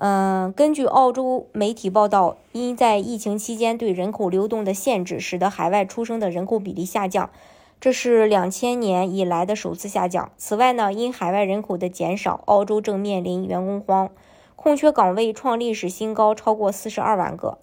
嗯，根据澳洲媒体报道，因在疫情期间对人口流动的限制，使得海外出生的人口比例下降，这是两千年以来的首次下降。此外呢，因海外人口的减少，澳洲正面临员工荒，空缺岗位创历史新高，超过四十二万个。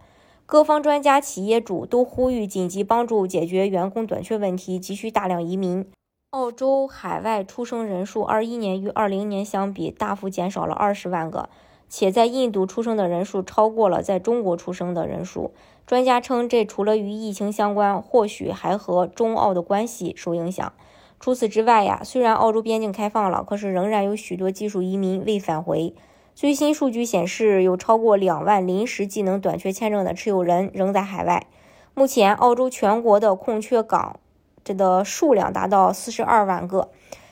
各方专家、企业主都呼吁紧急帮助解决员工短缺问题，急需大量移民。澳洲海外出生人数，二一年与二零年相比，大幅减少了二十万个。且在印度出生的人数超过了在中国出生的人数。专家称，这除了与疫情相关，或许还和中澳的关系受影响。除此之外呀，虽然澳洲边境开放了，可是仍然有许多技术移民未返回。最新数据显示，有超过两万临时技能短缺签证的持有人仍在海外。目前，澳洲全国的空缺岗这的数量达到四十二万个，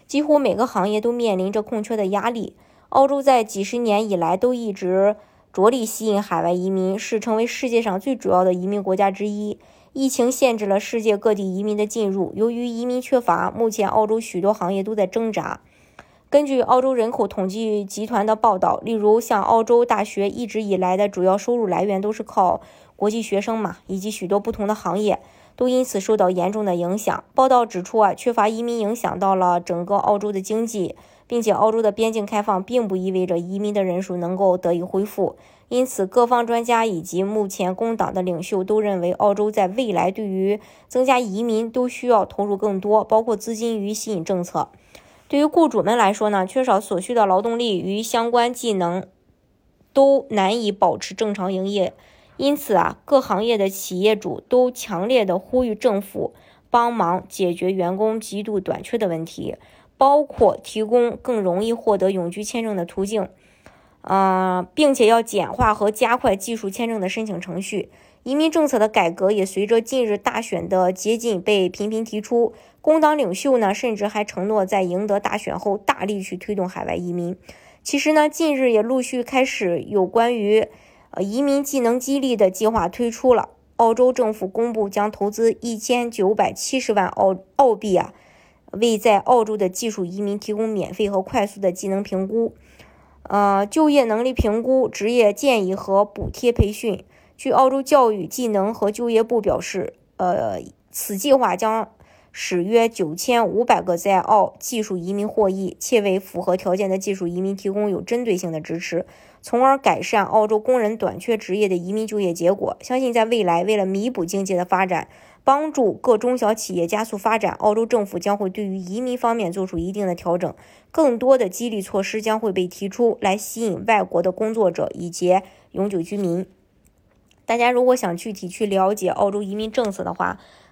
几乎每个行业都面临着空缺的压力。澳洲在几十年以来都一直着力吸引海外移民，是成为世界上最主要的移民国家之一。疫情限制了世界各地移民的进入，由于移民缺乏，目前澳洲许多行业都在挣扎。根据澳洲人口统计集团的报道，例如像澳洲大学一直以来的主要收入来源都是靠国际学生嘛，以及许多不同的行业都因此受到严重的影响。报道指出啊，缺乏移民影响到了整个澳洲的经济。并且，澳洲的边境开放并不意味着移民的人数能够得以恢复。因此，各方专家以及目前工党的领袖都认为，澳洲在未来对于增加移民都需要投入更多，包括资金与吸引政策。对于雇主们来说呢，缺少所需的劳动力与相关技能，都难以保持正常营业。因此啊，各行业的企业主都强烈的呼吁政府帮忙解决员工极度短缺的问题。包括提供更容易获得永居签证的途径，呃，并且要简化和加快技术签证的申请程序。移民政策的改革也随着近日大选的接近被频频提出。工党领袖呢，甚至还承诺在赢得大选后大力去推动海外移民。其实呢，近日也陆续开始有关于呃移民技能激励的计划推出了。澳洲政府公布将投资一千九百七十万澳澳币啊。为在澳洲的技术移民提供免费和快速的技能评估，呃，就业能力评估、职业建议和补贴培训。据澳洲教育、技能和就业部表示，呃，此计划将使约九千五百个在澳技术移民获益，且为符合条件的技术移民提供有针对性的支持，从而改善澳洲工人短缺职业的移民就业结果。相信在未来，为了弥补经济的发展。帮助各中小企业加速发展，澳洲政府将会对于移民方面做出一定的调整，更多的激励措施将会被提出来吸引外国的工作者以及永久居民。大家如果想具体去了解澳洲移民政策的话，